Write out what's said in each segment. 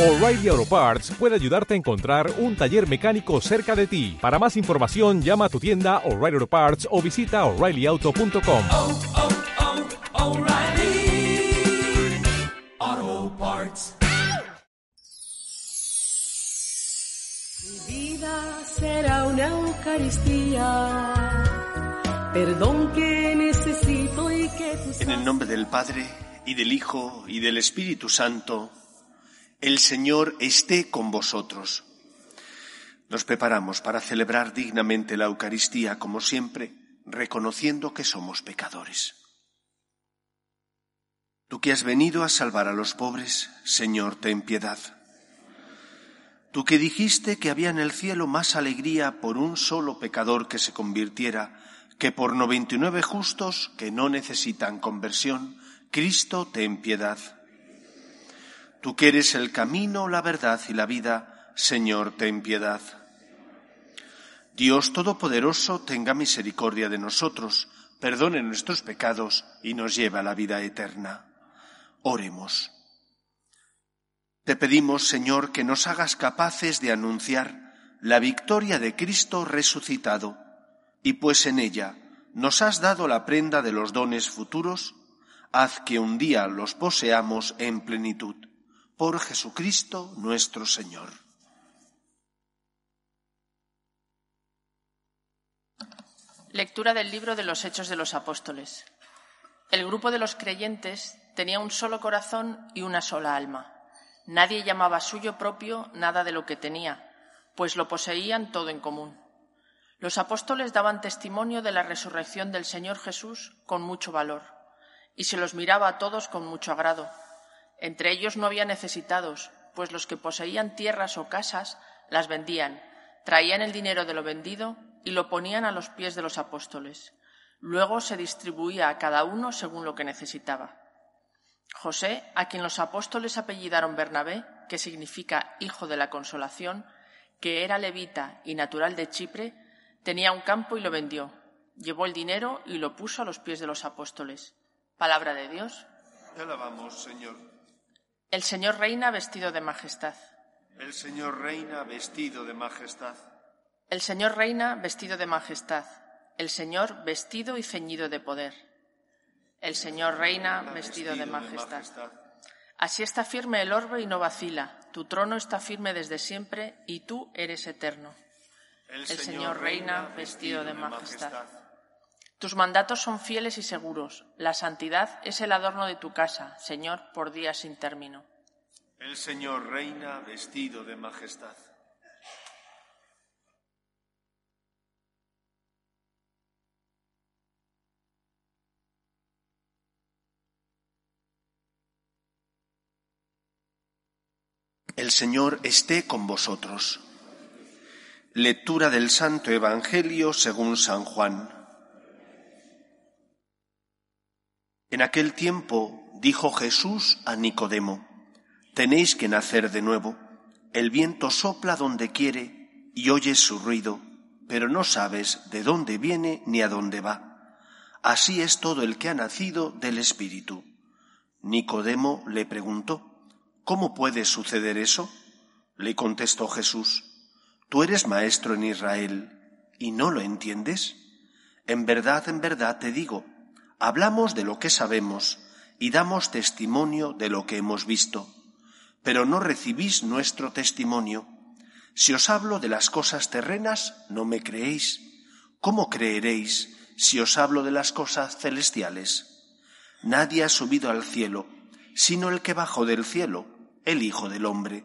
O'Reilly Auto Parts puede ayudarte a encontrar un taller mecánico cerca de ti. Para más información, llama a tu tienda O'Reilly Auto Parts o visita oreillyauto.com. oh, oh, Parts. Mi vida será una Eucaristía, perdón que necesito y que tú En el nombre del Padre, y del Hijo, y del Espíritu Santo, el Señor esté con vosotros. Nos preparamos para celebrar dignamente la Eucaristía, como siempre, reconociendo que somos pecadores. Tú que has venido a salvar a los pobres, Señor, ten piedad. Tú que dijiste que había en el cielo más alegría por un solo pecador que se convirtiera que por noventa y nueve justos que no necesitan conversión, Cristo, ten piedad. Tú que eres el camino, la verdad y la vida, Señor, ten piedad. Dios Todopoderoso, tenga misericordia de nosotros, perdone nuestros pecados y nos lleve a la vida eterna. Oremos. Te pedimos, Señor, que nos hagas capaces de anunciar la victoria de Cristo resucitado, y pues en ella nos has dado la prenda de los dones futuros, haz que un día los poseamos en plenitud. Por Jesucristo nuestro Señor. Lectura del libro de los Hechos de los Apóstoles. El grupo de los creyentes tenía un solo corazón y una sola alma. Nadie llamaba suyo propio nada de lo que tenía, pues lo poseían todo en común. Los apóstoles daban testimonio de la resurrección del Señor Jesús con mucho valor, y se los miraba a todos con mucho agrado. Entre ellos no había necesitados, pues los que poseían tierras o casas las vendían, traían el dinero de lo vendido y lo ponían a los pies de los apóstoles. Luego se distribuía a cada uno según lo que necesitaba. José, a quien los apóstoles apellidaron Bernabé, que significa hijo de la consolación, que era levita y natural de Chipre, tenía un campo y lo vendió. Llevó el dinero y lo puso a los pies de los apóstoles. Palabra de Dios. Alabamos, Señor. El Señor reina vestido de majestad. El Señor reina vestido de majestad. El Señor reina vestido de majestad. El Señor vestido y ceñido de poder. El Señor reina vestido de majestad. Así está firme el orbe y no vacila. Tu trono está firme desde siempre y tú eres eterno. El Señor reina vestido de majestad. Tus mandatos son fieles y seguros. La santidad es el adorno de tu casa, Señor, por días sin término. El Señor reina vestido de majestad. El Señor esté con vosotros. Lectura del Santo Evangelio según San Juan. En aquel tiempo dijo Jesús a Nicodemo, Tenéis que nacer de nuevo. El viento sopla donde quiere y oyes su ruido, pero no sabes de dónde viene ni a dónde va. Así es todo el que ha nacido del Espíritu. Nicodemo le preguntó, ¿Cómo puede suceder eso? Le contestó Jesús, Tú eres maestro en Israel y no lo entiendes. En verdad, en verdad te digo, hablamos de lo que sabemos y damos testimonio de lo que hemos visto, pero no recibís nuestro testimonio. Si os hablo de las cosas terrenas, no me creéis. ¿Cómo creeréis si os hablo de las cosas celestiales? Nadie ha subido al cielo, sino el que bajó del cielo, el Hijo del Hombre.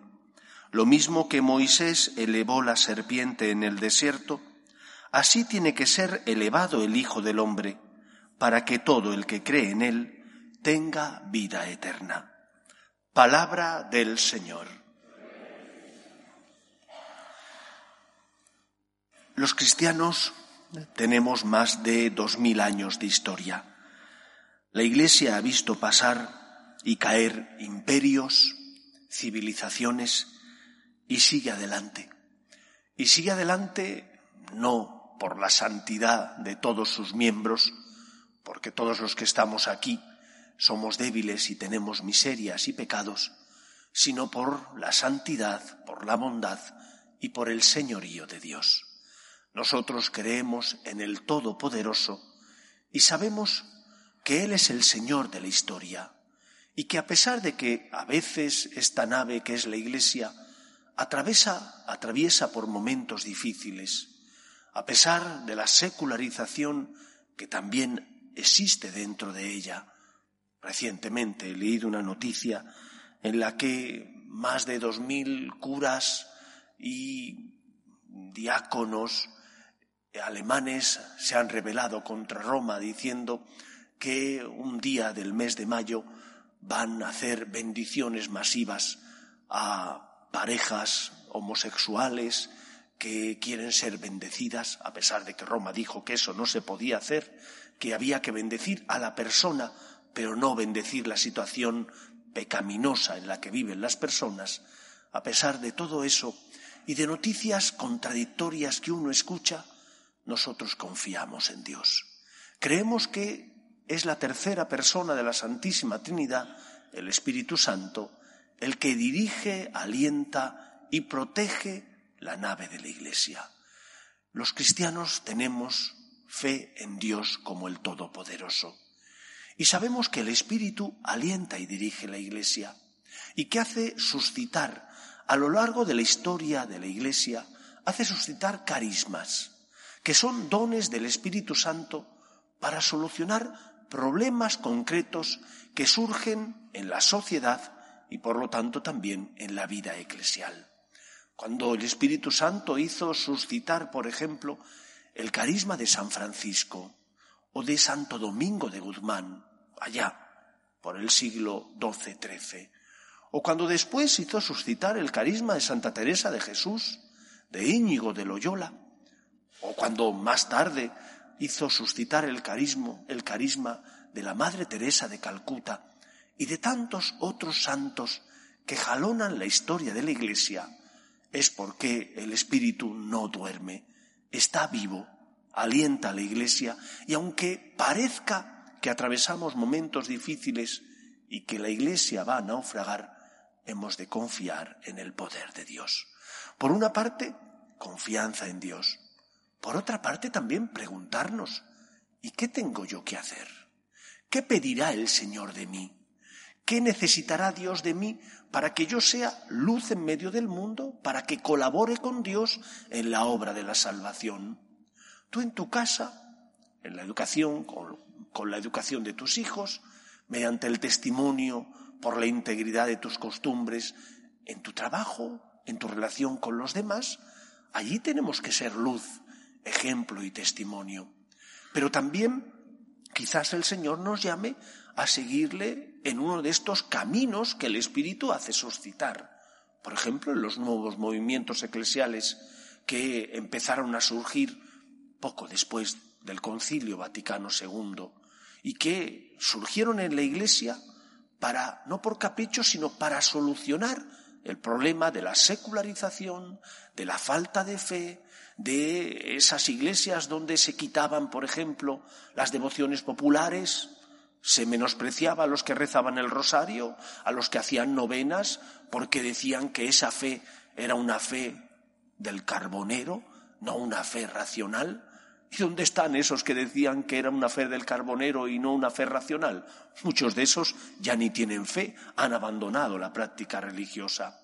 Lo mismo que Moisés elevó la serpiente en el desierto, así tiene que ser elevado el Hijo del Hombre, para que todo el que cree en él tenga vida eterna. Palabra del Señor. Los cristianos tenemos más de dos mil años de historia. La Iglesia ha visto pasar y caer imperios, civilizaciones, y sigue adelante. Y sigue adelante no por la santidad de todos sus miembros, porque todos los que estamos aquí somos débiles y tenemos miserias y pecados, sino por la santidad, por la bondad y por el señorío de Dios. Nosotros creemos en el Todopoderoso y sabemos que Él es el Señor de la historia y que a pesar de que a veces esta nave que es la Iglesia atraviesa, atraviesa por momentos difíciles, a pesar de la secularización que también existe dentro de ella. Recientemente he leído una noticia en la que más de dos mil curas y diáconos alemanes se han rebelado contra Roma diciendo que un día del mes de mayo van a hacer bendiciones masivas a parejas homosexuales que quieren ser bendecidas, a pesar de que Roma dijo que eso no se podía hacer, que había que bendecir a la persona, pero no bendecir la situación pecaminosa en la que viven las personas, a pesar de todo eso y de noticias contradictorias que uno escucha, nosotros confiamos en Dios. Creemos que es la tercera persona de la Santísima Trinidad, el Espíritu Santo, el que dirige, alienta y protege la nave de la Iglesia. Los cristianos tenemos fe en Dios como el Todopoderoso. Y sabemos que el Espíritu alienta y dirige la Iglesia y que hace suscitar a lo largo de la historia de la Iglesia, hace suscitar carismas, que son dones del Espíritu Santo para solucionar problemas concretos que surgen en la sociedad y por lo tanto también en la vida eclesial. Cuando el Espíritu Santo hizo suscitar, por ejemplo, el carisma de San Francisco o de Santo Domingo de Guzmán, allá, por el siglo XII-XIII, o cuando después hizo suscitar el carisma de Santa Teresa de Jesús, de Íñigo de Loyola, o cuando más tarde hizo suscitar el carisma, el carisma de la Madre Teresa de Calcuta y de tantos otros santos que jalonan la historia de la Iglesia, es porque el Espíritu no duerme, está vivo, alienta a la Iglesia y aunque parezca que atravesamos momentos difíciles y que la Iglesia va a naufragar, hemos de confiar en el poder de Dios. Por una parte, confianza en Dios. Por otra parte, también preguntarnos, ¿y qué tengo yo que hacer? ¿Qué pedirá el Señor de mí? ¿Qué necesitará Dios de mí para que yo sea luz en medio del mundo, para que colabore con Dios en la obra de la salvación? Tú en tu casa, en la educación, con, con la educación de tus hijos, mediante el testimonio, por la integridad de tus costumbres, en tu trabajo, en tu relación con los demás, allí tenemos que ser luz, ejemplo y testimonio. Pero también quizás el Señor nos llame a seguirle en uno de estos caminos que el Espíritu hace suscitar. Por ejemplo, en los nuevos movimientos eclesiales que empezaron a surgir poco después del Concilio Vaticano II y que surgieron en la Iglesia para, no por capricho, sino para solucionar el problema de la secularización, de la falta de fe, de esas iglesias donde se quitaban, por ejemplo, las devociones populares, se menospreciaba a los que rezaban el rosario, a los que hacían novenas, porque decían que esa fe era una fe del carbonero, no una fe racional. ¿Y dónde están esos que decían que era una fe del carbonero y no una fe racional? Muchos de esos ya ni tienen fe, han abandonado la práctica religiosa.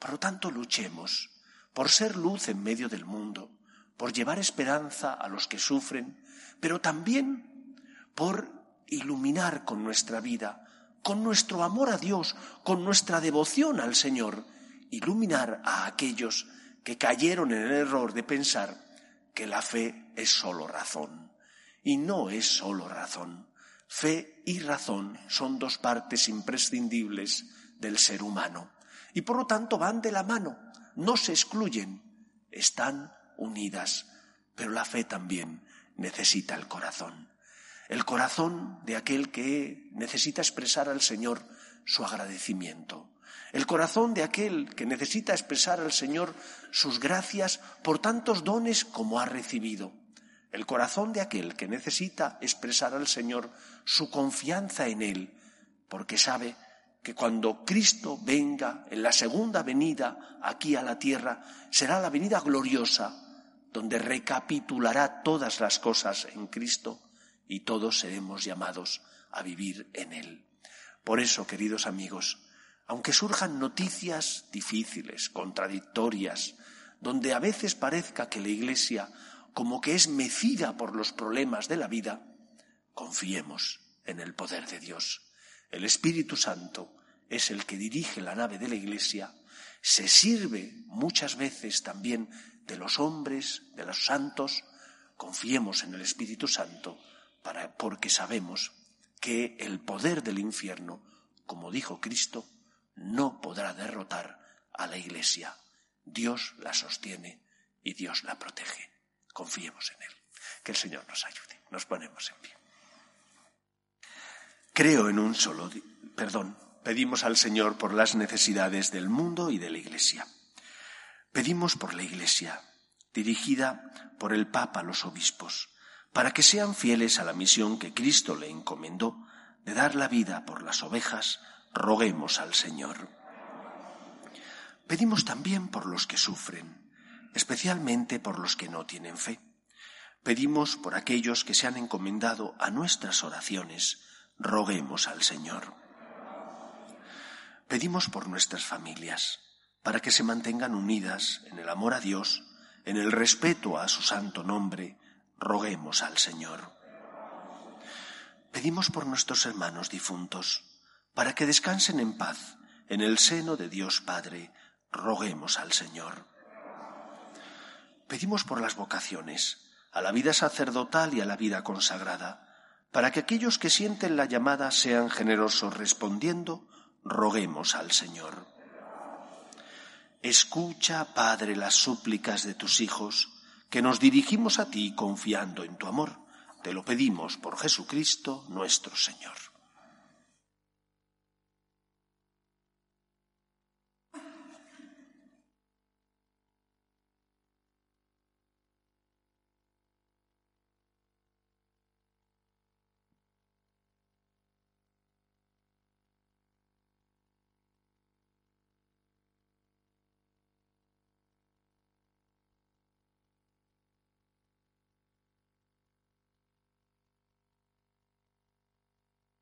Por lo tanto, luchemos por ser luz en medio del mundo, por llevar esperanza a los que sufren, pero también por iluminar con nuestra vida, con nuestro amor a Dios, con nuestra devoción al Señor, iluminar a aquellos que cayeron en el error de pensar que la fe es solo razón. Y no es solo razón. Fe y razón son dos partes imprescindibles del ser humano. Y por lo tanto van de la mano, no se excluyen, están unidas. Pero la fe también necesita el corazón. El corazón de aquel que necesita expresar al Señor su agradecimiento. El corazón de aquel que necesita expresar al Señor sus gracias por tantos dones como ha recibido, el corazón de aquel que necesita expresar al Señor su confianza en Él, porque sabe que cuando Cristo venga en la segunda venida aquí a la tierra, será la venida gloriosa, donde recapitulará todas las cosas en Cristo y todos seremos llamados a vivir en Él. Por eso, queridos amigos, aunque surjan noticias difíciles, contradictorias, donde a veces parezca que la Iglesia como que es mecida por los problemas de la vida, confiemos en el poder de Dios. El Espíritu Santo es el que dirige la nave de la Iglesia, se sirve muchas veces también de los hombres, de los santos, confiemos en el Espíritu Santo porque sabemos que el poder del infierno, como dijo Cristo, no podrá derrotar a la Iglesia. Dios la sostiene y Dios la protege. Confiemos en Él. Que el Señor nos ayude. Nos ponemos en pie. Creo en un solo, perdón, pedimos al Señor por las necesidades del mundo y de la Iglesia. Pedimos por la Iglesia, dirigida por el Papa los obispos, para que sean fieles a la misión que Cristo le encomendó de dar la vida por las ovejas, roguemos al Señor. Pedimos también por los que sufren, especialmente por los que no tienen fe. Pedimos por aquellos que se han encomendado a nuestras oraciones, roguemos al Señor. Pedimos por nuestras familias, para que se mantengan unidas en el amor a Dios, en el respeto a su santo nombre, roguemos al Señor. Pedimos por nuestros hermanos difuntos, para que descansen en paz en el seno de Dios Padre, roguemos al Señor. Pedimos por las vocaciones, a la vida sacerdotal y a la vida consagrada, para que aquellos que sienten la llamada sean generosos respondiendo, roguemos al Señor. Escucha, Padre, las súplicas de tus hijos, que nos dirigimos a ti confiando en tu amor. Te lo pedimos por Jesucristo nuestro Señor.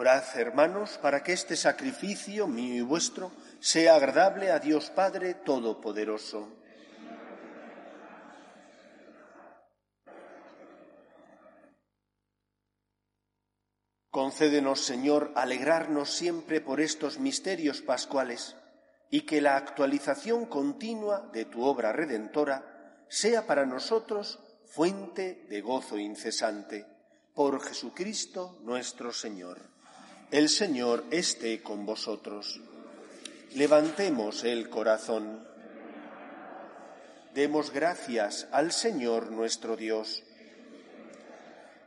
Orad, hermanos, para que este sacrificio mío y vuestro sea agradable a Dios Padre Todopoderoso. Concédenos, Señor, alegrarnos siempre por estos misterios pascuales y que la actualización continua de tu obra redentora sea para nosotros fuente de gozo incesante. Por Jesucristo nuestro Señor. El Señor esté con vosotros. Levantemos el corazón. Demos gracias al Señor nuestro Dios.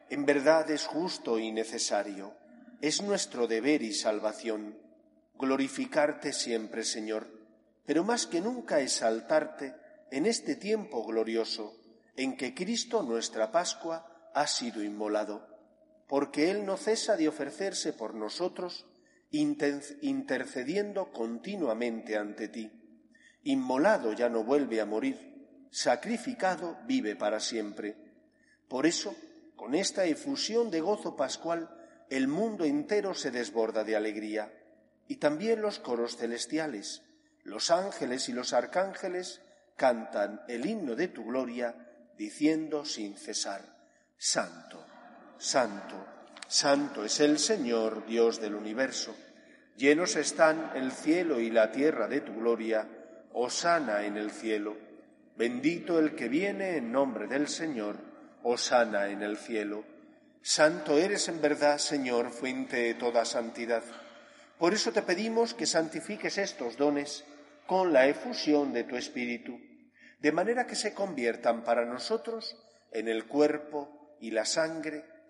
En verdad es justo y necesario, es nuestro deber y salvación glorificarte siempre, Señor, pero más que nunca exaltarte en este tiempo glorioso en que Cristo nuestra Pascua ha sido inmolado porque Él no cesa de ofrecerse por nosotros, intercediendo continuamente ante ti. Inmolado ya no vuelve a morir, sacrificado vive para siempre. Por eso, con esta efusión de gozo pascual, el mundo entero se desborda de alegría, y también los coros celestiales, los ángeles y los arcángeles cantan el himno de tu gloria diciendo sin cesar, Santo, Santo, Santo es el Señor, Dios del universo. Llenos están el cielo y la tierra de tu gloria, Osana en el cielo. Bendito el que viene en nombre del Señor, Osana en el cielo. Santo eres en verdad, Señor, fuente de toda santidad. Por eso te pedimos que santifiques estos dones con la efusión de tu Espíritu, de manera que se conviertan para nosotros en el cuerpo y la sangre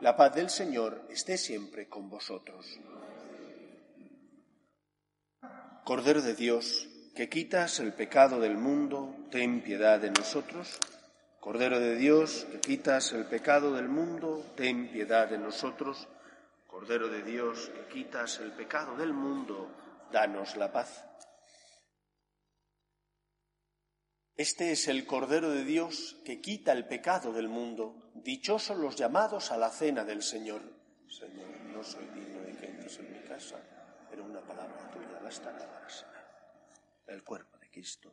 la paz del Señor esté siempre con vosotros. Cordero de Dios, que quitas el pecado del mundo, ten piedad de nosotros. Cordero de Dios, que quitas el pecado del mundo, ten piedad de nosotros. Cordero de Dios, que quitas el pecado del mundo, danos la paz. Este es el Cordero de Dios que quita el pecado del mundo. Dichosos los llamados a la cena del Señor. Señor, no soy digno de que entres en mi casa, pero una palabra tuya bastará para sanar. El cuerpo de Cristo.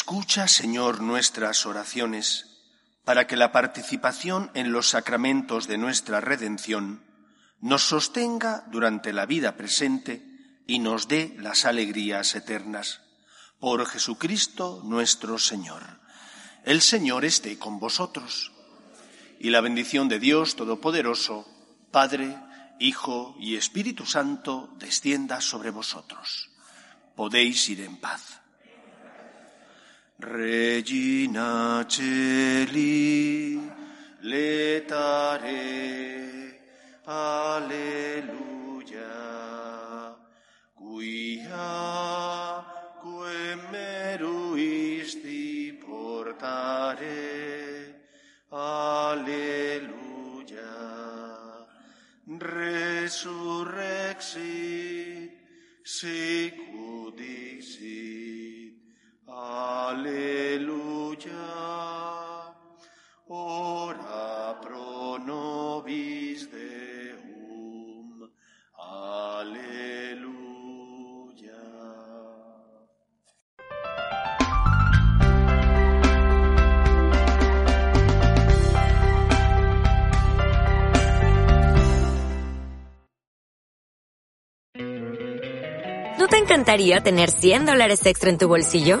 Escucha, Señor, nuestras oraciones, para que la participación en los sacramentos de nuestra redención nos sostenga durante la vida presente y nos dé las alegrías eternas. Por Jesucristo nuestro Señor. El Señor esté con vosotros. Y la bendición de Dios Todopoderoso, Padre, Hijo y Espíritu Santo, descienda sobre vosotros. Podéis ir en paz. Regina Celi, letare, aleluya, quia quem meruisti portare, aleluya, resurrexit, sicut dixit, aleluya, ora pro nobis Deum, aleluya. ¿No te encantaría tener 100 dólares extra en tu bolsillo?